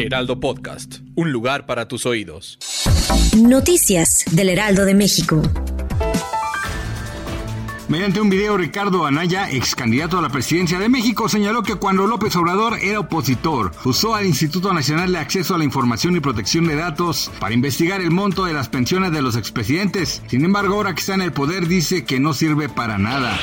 Heraldo Podcast, un lugar para tus oídos. Noticias del Heraldo de México. Mediante un video, Ricardo Anaya, ex candidato a la presidencia de México, señaló que cuando López Obrador era opositor, usó al Instituto Nacional de Acceso a la Información y Protección de Datos para investigar el monto de las pensiones de los expresidentes. Sin embargo, ahora que está en el poder, dice que no sirve para nada.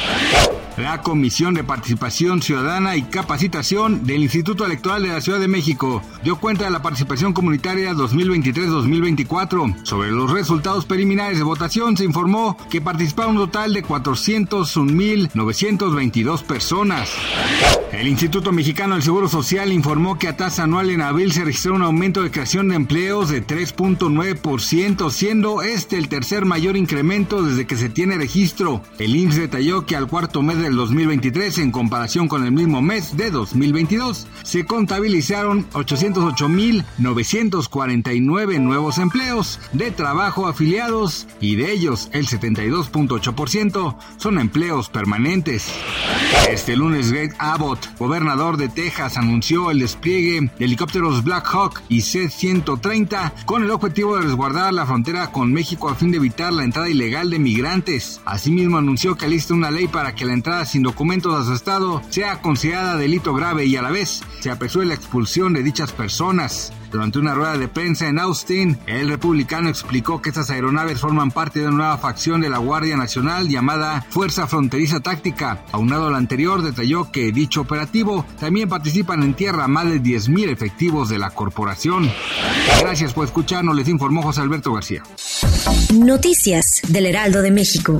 La Comisión de Participación Ciudadana y Capacitación del Instituto Electoral de la Ciudad de México dio cuenta de la participación comunitaria 2023-2024. Sobre los resultados preliminares de votación se informó que participaron un total de 401.922 personas. El Instituto Mexicano del Seguro Social informó que a tasa anual en abril se registró un aumento de creación de empleos de 3.9%, siendo este el tercer mayor incremento desde que se tiene registro. El IMSS detalló que al cuarto mes del 2023, en comparación con el mismo mes de 2022, se contabilizaron 808.949 nuevos empleos de trabajo afiliados y de ellos el 72.8% son empleos permanentes. Este lunes Greg Abbott, gobernador de Texas, anunció el despliegue de helicópteros Black Hawk y C-130 con el objetivo de resguardar la frontera con México a fin de evitar la entrada ilegal de migrantes. Asimismo anunció que alista una ley para que la entrada sin documentos a su estado sea considerada delito grave y a la vez se apresure la expulsión de dichas personas. Durante una rueda de prensa en Austin, el republicano explicó que estas aeronaves forman parte de una nueva facción de la Guardia Nacional llamada Fuerza Fronteriza Táctica. Aunado al anterior, detalló que dicho operativo también participan en tierra más de 10.000 efectivos de la corporación. Gracias por escucharnos, les informó José Alberto García. Noticias del Heraldo de México.